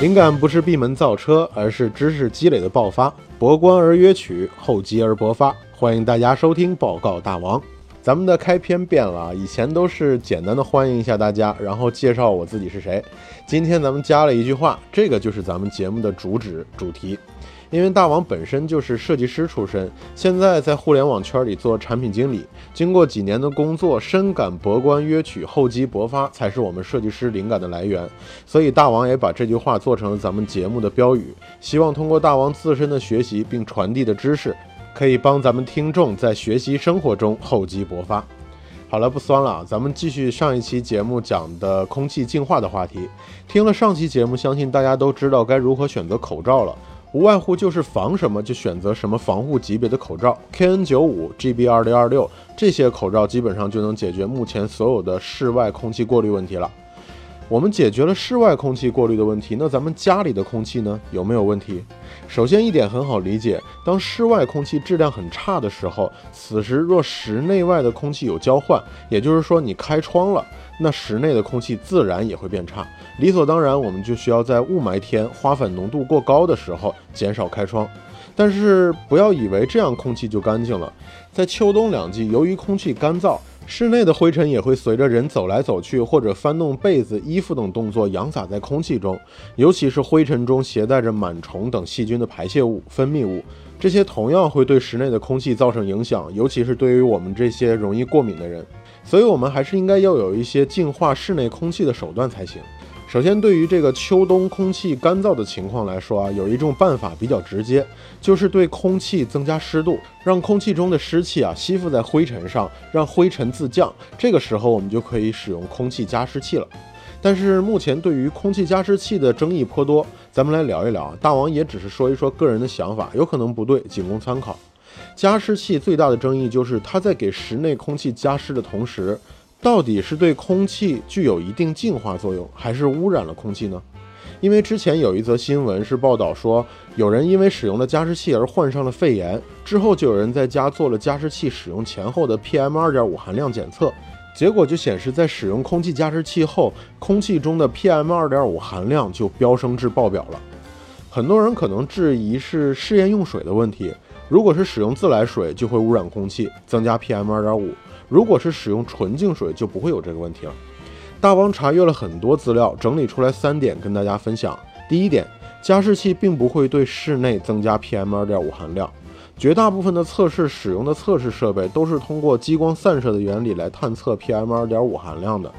灵感不是闭门造车，而是知识积累的爆发。博观而约取，厚积而薄发。欢迎大家收听报告大王。咱们的开篇变了啊，以前都是简单的欢迎一下大家，然后介绍我自己是谁。今天咱们加了一句话，这个就是咱们节目的主旨主题。因为大王本身就是设计师出身，现在在互联网圈里做产品经理，经过几年的工作，深感博观约取，厚积薄发才是我们设计师灵感的来源。所以大王也把这句话做成了咱们节目的标语，希望通过大王自身的学习并传递的知识，可以帮咱们听众在学习生活中厚积薄发。好了，不酸了啊，咱们继续上一期节目讲的空气净化的话题。听了上期节目，相信大家都知道该如何选择口罩了。无外乎就是防什么就选择什么防护级别的口罩，KN95、GB2026 这些口罩基本上就能解决目前所有的室外空气过滤问题了。我们解决了室外空气过滤的问题，那咱们家里的空气呢有没有问题？首先一点很好理解，当室外空气质量很差的时候，此时若室内外的空气有交换，也就是说你开窗了，那室内的空气自然也会变差。理所当然，我们就需要在雾霾天、花粉浓度过高的时候减少开窗。但是不要以为这样空气就干净了，在秋冬两季，由于空气干燥。室内的灰尘也会随着人走来走去，或者翻动被子、衣服等动作扬洒在空气中，尤其是灰尘中携带着螨虫等细菌的排泄物、分泌物，这些同样会对室内的空气造成影响，尤其是对于我们这些容易过敏的人。所以，我们还是应该要有一些净化室内空气的手段才行。首先，对于这个秋冬空气干燥的情况来说啊，有一种办法比较直接，就是对空气增加湿度，让空气中的湿气啊吸附在灰尘上，让灰尘自降。这个时候，我们就可以使用空气加湿器了。但是目前对于空气加湿器的争议颇多，咱们来聊一聊啊。大王也只是说一说个人的想法，有可能不对，仅供参考。加湿器最大的争议就是它在给室内空气加湿的同时。到底是对空气具有一定净化作用，还是污染了空气呢？因为之前有一则新闻是报道说，有人因为使用了加湿器而患上了肺炎，之后就有人在家做了加湿器使用前后的 PM 二点五含量检测，结果就显示在使用空气加湿器后，空气中的 PM 二点五含量就飙升至爆表了。很多人可能质疑是试验用水的问题，如果是使用自来水，就会污染空气，增加 PM 二点五。如果是使用纯净水，就不会有这个问题了。大王查阅了很多资料，整理出来三点跟大家分享。第一点，加湿器并不会对室内增加 PM 二点五含量。绝大部分的测试使用的测试设备都是通过激光散射的原理来探测 PM 二点五含量的。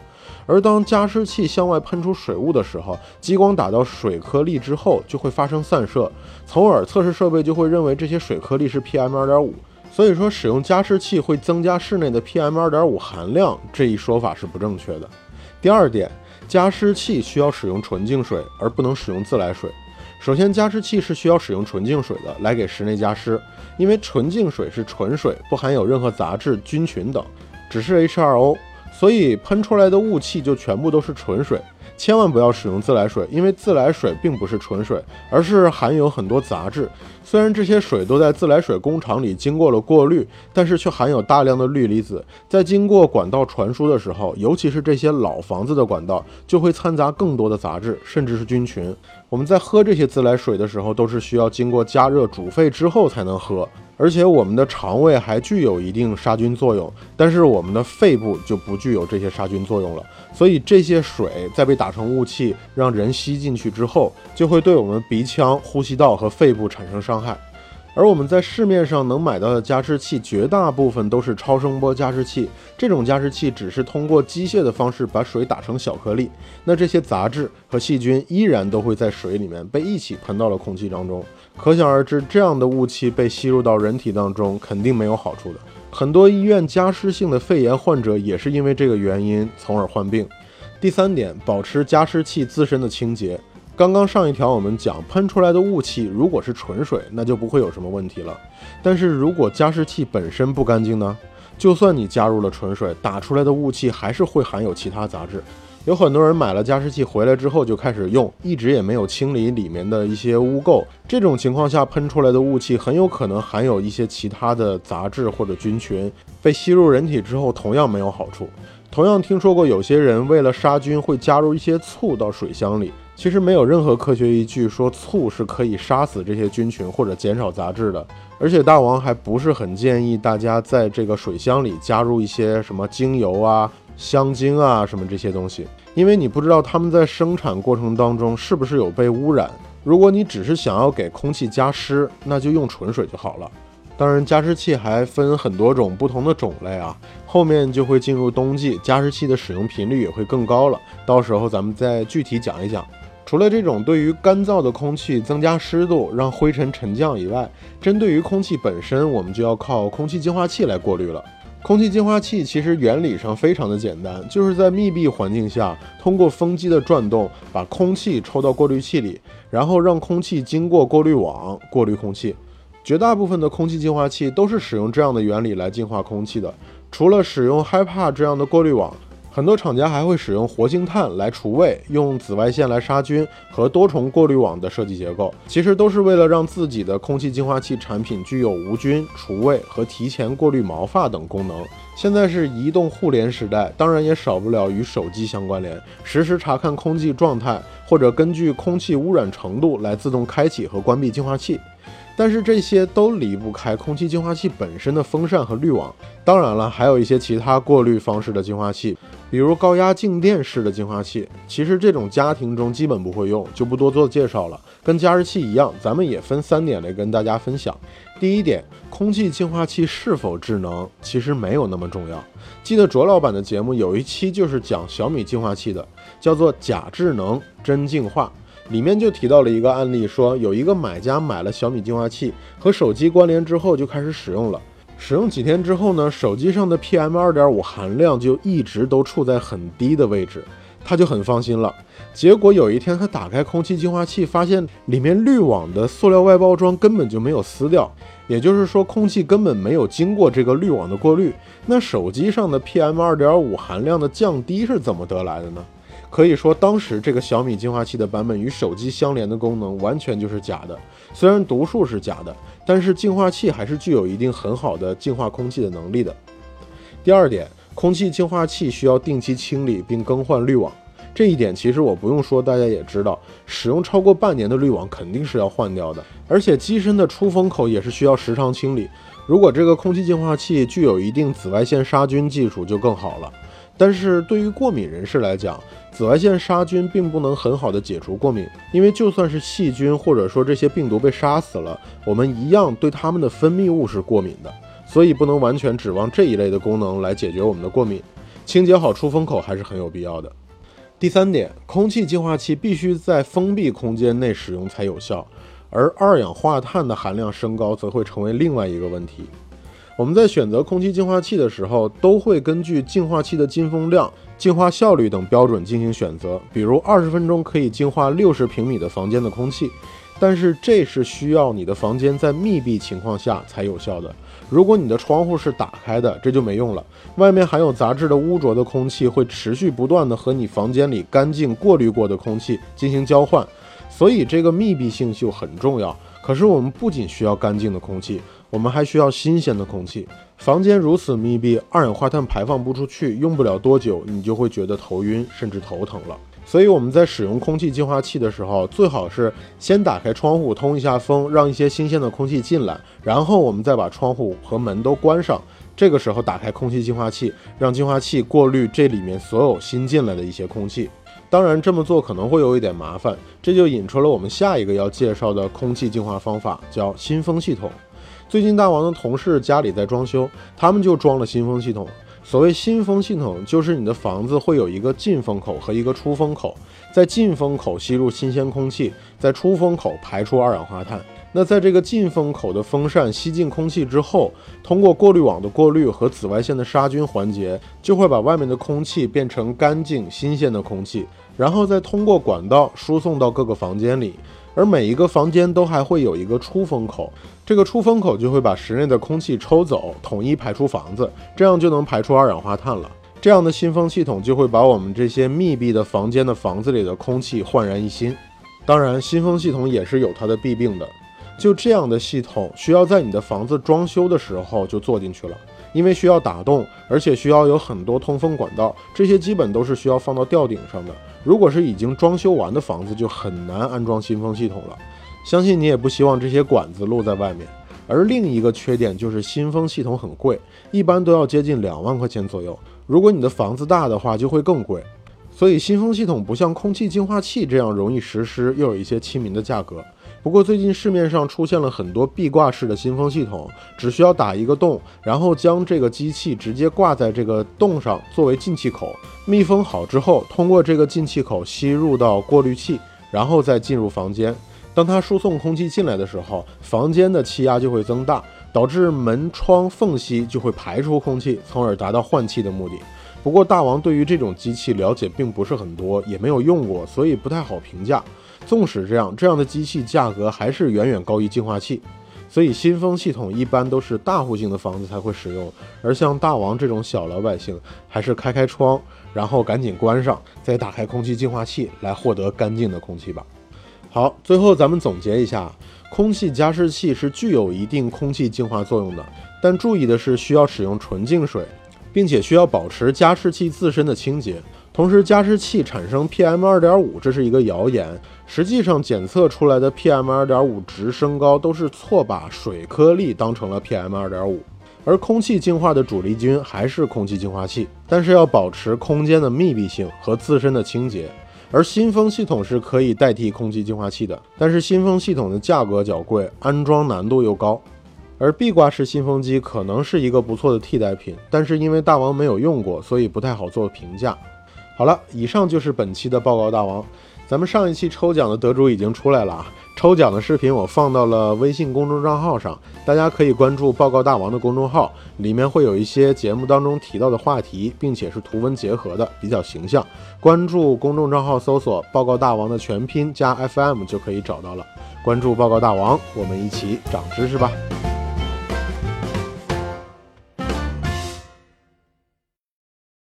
而当加湿器向外喷出水雾的时候，激光打到水颗粒之后就会发生散射，从而测试设备就会认为这些水颗粒是 PM 二点五。所以说，使用加湿器会增加室内的 PM 二点五含量，这一说法是不正确的。第二点，加湿器需要使用纯净水，而不能使用自来水。首先，加湿器是需要使用纯净水的来给室内加湿，因为纯净水是纯水，不含有任何杂质、菌群等，只是 H2O，所以喷出来的雾气就全部都是纯水。千万不要使用自来水，因为自来水并不是纯水，而是含有很多杂质。虽然这些水都在自来水工厂里经过了过滤，但是却含有大量的氯离子。在经过管道传输的时候，尤其是这些老房子的管道，就会掺杂更多的杂质，甚至是菌群。我们在喝这些自来水的时候，都是需要经过加热煮沸之后才能喝。而且我们的肠胃还具有一定杀菌作用，但是我们的肺部就不具有这些杀菌作用了。所以这些水在被打成雾气，让人吸进去之后，就会对我们鼻腔、呼吸道和肺部产生伤害。而我们在市面上能买到的加湿器，绝大部分都是超声波加湿器。这种加湿器只是通过机械的方式把水打成小颗粒，那这些杂质和细菌依然都会在水里面被一起喷到了空气当中。可想而知，这样的雾气被吸入到人体当中，肯定没有好处的。很多医院加湿性的肺炎患者也是因为这个原因，从而患病。第三点，保持加湿器自身的清洁。刚刚上一条我们讲，喷出来的雾气如果是纯水，那就不会有什么问题了。但是如果加湿器本身不干净呢？就算你加入了纯水，打出来的雾气还是会含有其他杂质。有很多人买了加湿器回来之后就开始用，一直也没有清理里面的一些污垢。这种情况下喷出来的雾气很有可能含有一些其他的杂质或者菌群，被吸入人体之后同样没有好处。同样听说过有些人为了杀菌会加入一些醋到水箱里，其实没有任何科学依据说醋是可以杀死这些菌群或者减少杂质的。而且大王还不是很建议大家在这个水箱里加入一些什么精油啊、香精啊什么这些东西，因为你不知道它们在生产过程当中是不是有被污染。如果你只是想要给空气加湿，那就用纯水就好了。当然，加湿器还分很多种不同的种类啊。后面就会进入冬季，加湿器的使用频率也会更高了。到时候咱们再具体讲一讲。除了这种对于干燥的空气增加湿度，让灰尘沉降以外，针对于空气本身，我们就要靠空气净化器来过滤了。空气净化器其实原理上非常的简单，就是在密闭环境下，通过风机的转动，把空气抽到过滤器里，然后让空气经过过滤网过滤空气。绝大部分的空气净化器都是使用这样的原理来净化空气的。除了使用 HEPA 这样的过滤网，很多厂家还会使用活性炭来除味，用紫外线来杀菌和多重过滤网的设计结构，其实都是为了让自己的空气净化器产品具有无菌、除味和提前过滤毛发等功能。现在是移动互联时代，当然也少不了与手机相关联，实时查看空气状态，或者根据空气污染程度来自动开启和关闭净化器。但是这些都离不开空气净化器本身的风扇和滤网。当然了，还有一些其他过滤方式的净化器，比如高压静电式的净化器。其实这种家庭中基本不会用，就不多做介绍了。跟加湿器一样，咱们也分三点来跟大家分享。第一点，空气净化器是否智能，其实没有那么重要。记得卓老板的节目有一期就是讲小米净化器的，叫做假智能真净化。里面就提到了一个案例，说有一个买家买了小米净化器，和手机关联之后就开始使用了。使用几天之后呢，手机上的 PM 二点五含量就一直都处在很低的位置，他就很放心了。结果有一天他打开空气净化器，发现里面滤网的塑料外包装根本就没有撕掉，也就是说空气根本没有经过这个滤网的过滤。那手机上的 PM 二点五含量的降低是怎么得来的呢？可以说，当时这个小米净化器的版本与手机相连的功能完全就是假的。虽然读数是假的，但是净化器还是具有一定很好的净化空气的能力的。第二点，空气净化器需要定期清理并更换滤网，这一点其实我不用说，大家也知道，使用超过半年的滤网肯定是要换掉的。而且机身的出风口也是需要时常清理。如果这个空气净化器具有一定紫外线杀菌技术，就更好了。但是对于过敏人士来讲，紫外线杀菌并不能很好的解除过敏，因为就算是细菌或者说这些病毒被杀死了，我们一样对它们的分泌物是过敏的，所以不能完全指望这一类的功能来解决我们的过敏。清洁好出风口还是很有必要的。第三点，空气净化器必须在封闭空间内使用才有效，而二氧化碳的含量升高则会成为另外一个问题。我们在选择空气净化器的时候，都会根据净化器的进风量、净化效率等标准进行选择。比如二十分钟可以净化六十平米的房间的空气，但是这是需要你的房间在密闭情况下才有效的。如果你的窗户是打开的，这就没用了。外面含有杂质的污浊的空气会持续不断的和你房间里干净过滤过的空气进行交换，所以这个密闭性就很重要。可是我们不仅需要干净的空气。我们还需要新鲜的空气。房间如此密闭，二氧化碳排放不出去，用不了多久，你就会觉得头晕，甚至头疼了。所以我们在使用空气净化器的时候，最好是先打开窗户通一下风，让一些新鲜的空气进来，然后我们再把窗户和门都关上。这个时候打开空气净化器，让净化器过滤这里面所有新进来的一些空气。当然，这么做可能会有一点麻烦，这就引出了我们下一个要介绍的空气净化方法，叫新风系统。最近大王的同事家里在装修，他们就装了新风系统。所谓新风系统，就是你的房子会有一个进风口和一个出风口，在进风口吸入新鲜空气，在出风口排出二氧化碳。那在这个进风口的风扇吸进空气之后，通过过滤网的过滤和紫外线的杀菌环节，就会把外面的空气变成干净新鲜的空气，然后再通过管道输送到各个房间里。而每一个房间都还会有一个出风口，这个出风口就会把室内的空气抽走，统一排出房子，这样就能排出二氧化碳了。这样的新风系统就会把我们这些密闭的房间的房子里的空气焕然一新。当然，新风系统也是有它的弊病的。就这样的系统需要在你的房子装修的时候就做进去了，因为需要打洞，而且需要有很多通风管道，这些基本都是需要放到吊顶上的。如果是已经装修完的房子，就很难安装新风系统了。相信你也不希望这些管子露在外面。而另一个缺点就是新风系统很贵，一般都要接近两万块钱左右。如果你的房子大的话，就会更贵。所以新风系统不像空气净化器这样容易实施，又有一些亲民的价格。不过最近市面上出现了很多壁挂式的新风系统，只需要打一个洞，然后将这个机器直接挂在这个洞上作为进气口，密封好之后，通过这个进气口吸入到过滤器，然后再进入房间。当它输送空气进来的时候，房间的气压就会增大，导致门窗缝隙就会排出空气，从而达到换气的目的。不过大王对于这种机器了解并不是很多，也没有用过，所以不太好评价。纵使这样，这样的机器价格还是远远高于净化器。所以新风系统一般都是大户型的房子才会使用，而像大王这种小老百姓，还是开开窗，然后赶紧关上，再打开空气净化器来获得干净的空气吧。好，最后咱们总结一下，空气加湿器是具有一定空气净化作用的，但注意的是需要使用纯净水。并且需要保持加湿器自身的清洁，同时加湿器产生 PM 二点五，这是一个谣言。实际上检测出来的 PM 二点五值升高都是错把水颗粒当成了 PM 二点五，而空气净化的主力军还是空气净化器，但是要保持空间的密闭性和自身的清洁。而新风系统是可以代替空气净化器的，但是新风系统的价格较贵，安装难度又高。而壁挂式新风机可能是一个不错的替代品，但是因为大王没有用过，所以不太好做评价。好了，以上就是本期的报告大王。咱们上一期抽奖的得主已经出来了啊！抽奖的视频我放到了微信公众账号上，大家可以关注报告大王的公众号，里面会有一些节目当中提到的话题，并且是图文结合的，比较形象。关注公众账号搜索“报告大王”的全拼加 FM 就可以找到了。关注报告大王，我们一起长知识吧！